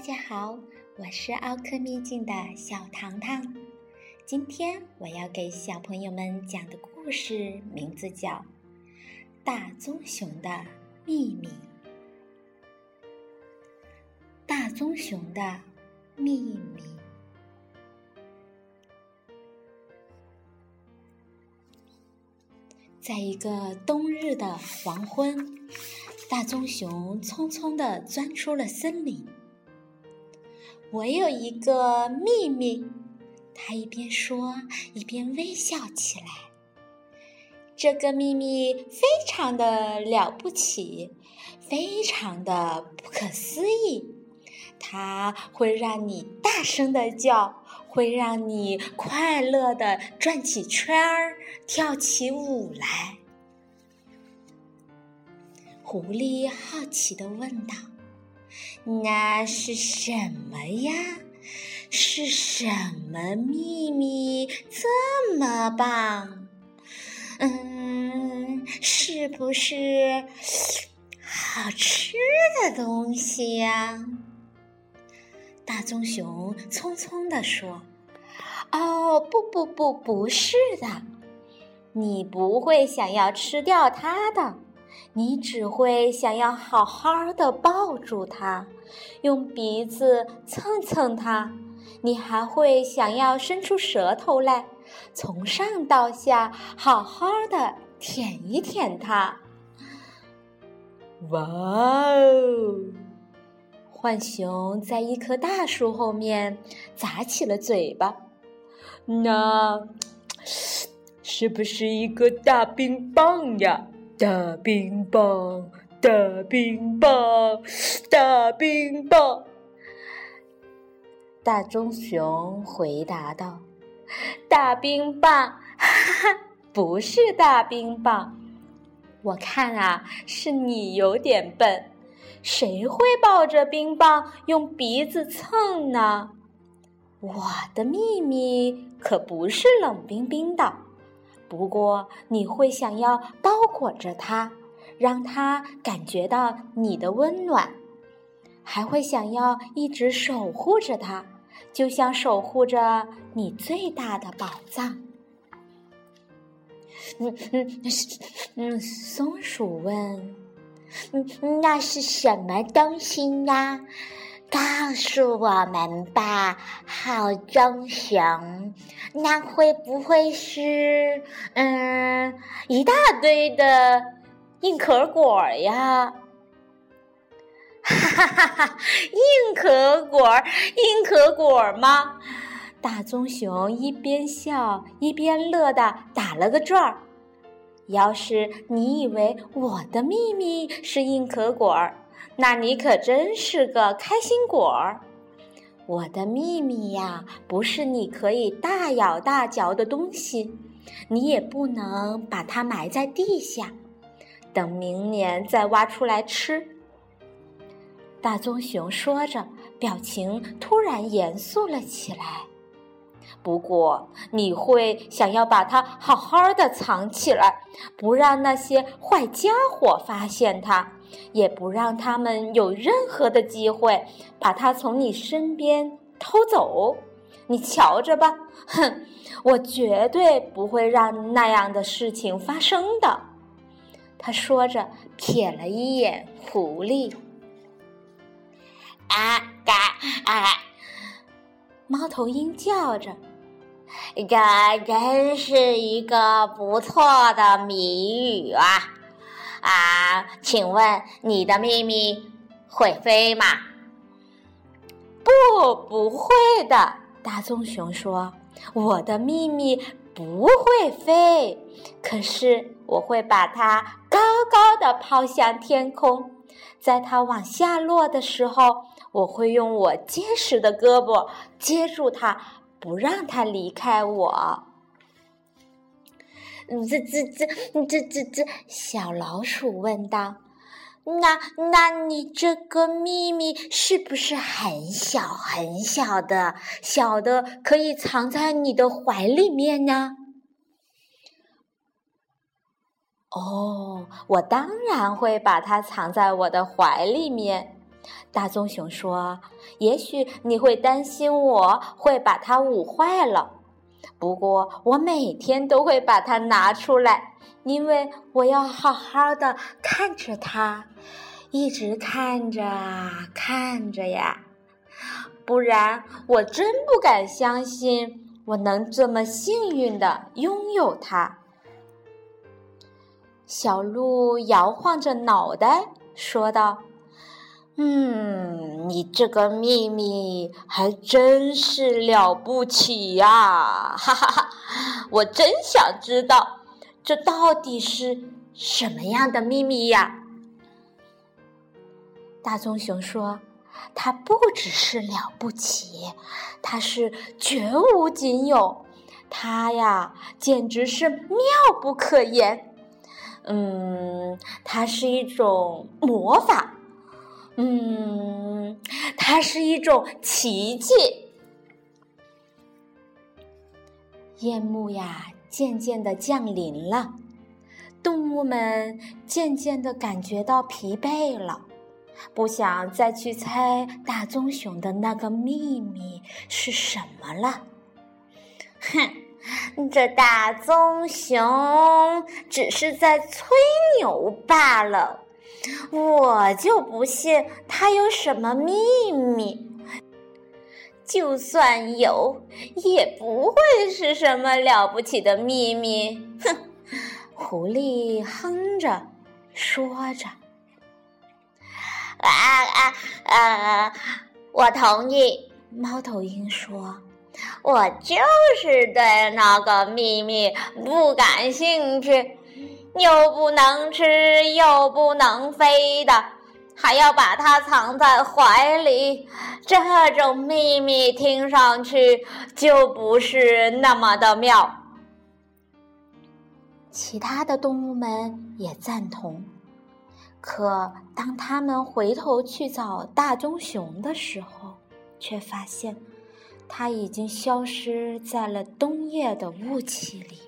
大家好，我是奥克秘境的小糖糖。今天我要给小朋友们讲的故事名字叫《大棕熊的秘密》。大棕熊的秘密，在一个冬日的黄昏，大棕熊匆匆地钻出了森林。我有一个秘密，他一边说一边微笑起来。这个秘密非常的了不起，非常的不可思议，它会让你大声的叫，会让你快乐的转起圈儿，跳起舞来。狐狸好奇的问道。那是什么呀？是什么秘密这么棒？嗯，是不是好吃的东西呀？大棕熊匆匆地说：“哦，不不不，不是的，你不会想要吃掉它的。”你只会想要好好的抱住它，用鼻子蹭蹭它，你还会想要伸出舌头来，从上到下好好的舔一舔它。哇哦！浣熊在一棵大树后面咂起了嘴巴，那 是不是一个大冰棒呀？大冰棒，大冰棒，大冰棒。大棕熊回答道：“大冰棒，哈哈，不是大冰棒。我看啊，是你有点笨。谁会抱着冰棒用鼻子蹭呢？我的秘密可不是冷冰冰的。”不过，你会想要包裹着它，让它感觉到你的温暖，还会想要一直守护着它，就像守护着你最大的宝藏。嗯嗯嗯，松鼠问：“嗯，那是什么东西呀？”告诉我们吧，好棕熊，那会不会是嗯一大堆的硬壳果呀？哈哈哈哈！硬壳果，硬壳果吗？大棕熊一边笑一边乐的打了个转儿。要是你以为我的秘密是硬壳果儿。那你可真是个开心果儿！我的秘密呀，不是你可以大咬大嚼的东西，你也不能把它埋在地下，等明年再挖出来吃。大棕熊说着，表情突然严肃了起来。不过，你会想要把它好好的藏起来，不让那些坏家伙发现它，也不让他们有任何的机会把它从你身边偷走。你瞧着吧，哼，我绝对不会让那样的事情发生的。他说着，瞥了一眼狐狸。啊嘎啊！猫头鹰叫着。这真是一个不错的谜语啊！啊，请问你的秘密会飞吗？不，不会的。大棕熊说：“我的秘密不会飞，可是我会把它高高的抛向天空，在它往下落的时候，我会用我结实的胳膊接住它。”不让它离开我。这这这这这这，小老鼠问道：“那那你这个秘密是不是很小很小的，小的可以藏在你的怀里面呢？”哦，我当然会把它藏在我的怀里面。大棕熊说：“也许你会担心我会把它捂坏了，不过我每天都会把它拿出来，因为我要好好的看着它，一直看着看着呀。不然我真不敢相信我能这么幸运的拥有它。”小鹿摇晃着脑袋说道。嗯，你这个秘密还真是了不起呀！哈哈哈，我真想知道，这到底是什么样的秘密呀？大棕熊说：“它不只是了不起，它是绝无仅有，它呀，简直是妙不可言。嗯，它是一种魔法。”嗯，它是一种奇迹。夜幕呀，渐渐的降临了，动物们渐渐的感觉到疲惫了，不想再去猜大棕熊的那个秘密是什么了。哼，这大棕熊只是在吹牛罢了。我就不信他有什么秘密，就算有，也不会是什么了不起的秘密。哼！狐狸哼着，说着：“啊啊啊！我同意。”猫头鹰说：“我就是对那个秘密不感兴趣。”又不能吃，又不能飞的，还要把它藏在怀里，这种秘密听上去就不是那么的妙。其他的动物们也赞同，可当他们回头去找大棕熊的时候，却发现它已经消失在了冬夜的雾气里。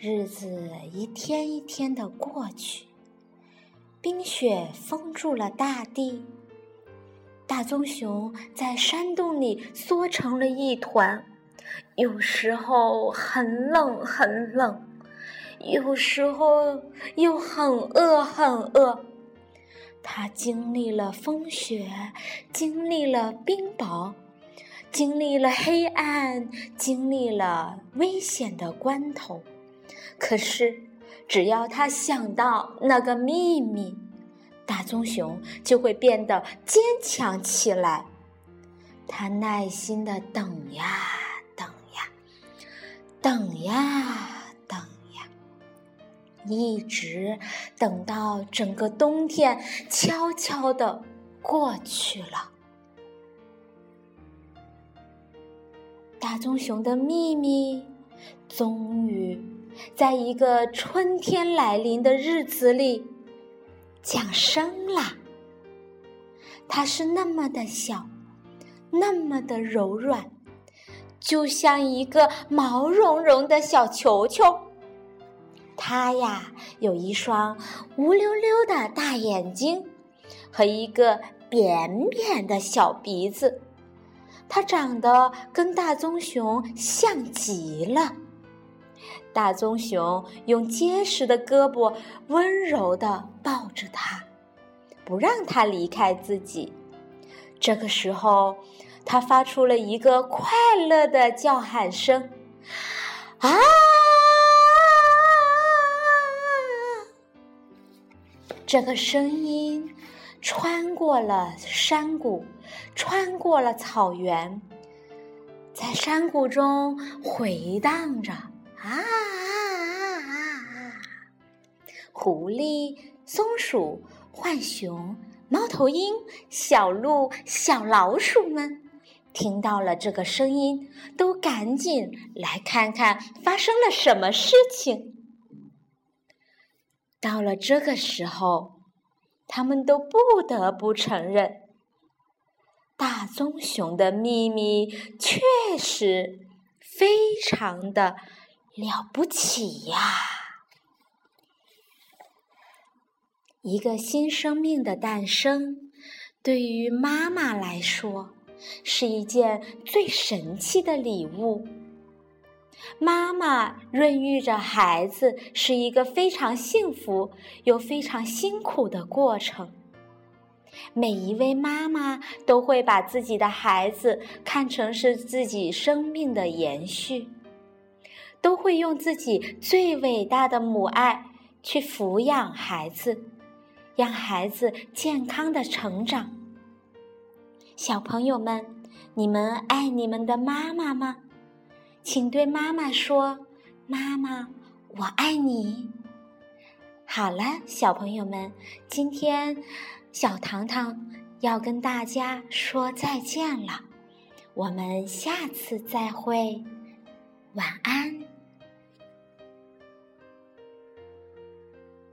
日子一天一天的过去，冰雪封住了大地。大棕熊在山洞里缩成了一团，有时候很冷很冷，有时候又很饿很饿。它经历了风雪，经历了冰雹，经历了黑暗，经历了危险的关头。可是，只要他想到那个秘密，大棕熊就会变得坚强起来。他耐心的等呀等呀，等呀等呀，一直等到整个冬天悄悄的过去了。大棕熊的秘密终于。在一个春天来临的日子里，降生了。它是那么的小，那么的柔软，就像一个毛茸茸的小球球。它呀，有一双乌溜溜的大眼睛和一个扁扁的小鼻子。它长得跟大棕熊像极了。大棕熊用结实的胳膊温柔地抱着它，不让它离开自己。这个时候，它发出了一个快乐的叫喊声：“啊！”这个声音穿过了山谷，穿过了草原，在山谷中回荡着。啊啊啊啊！狐狸、松鼠、浣熊、猫头鹰、小鹿、小老鼠们听到了这个声音，都赶紧来看看发生了什么事情。到了这个时候，他们都不得不承认，大棕熊的秘密确实非常的。了不起呀！一个新生命的诞生，对于妈妈来说是一件最神奇的礼物。妈妈孕育着孩子是一个非常幸福又非常辛苦的过程。每一位妈妈都会把自己的孩子看成是自己生命的延续，都会用自己最伟大的母爱去抚养孩子，让孩子健康的成长。小朋友们，你们爱你们的妈妈吗？请对妈妈说：“妈妈，我爱你。”好了，小朋友们，今天小糖糖要跟大家说再见了，我们下次再会，晚安。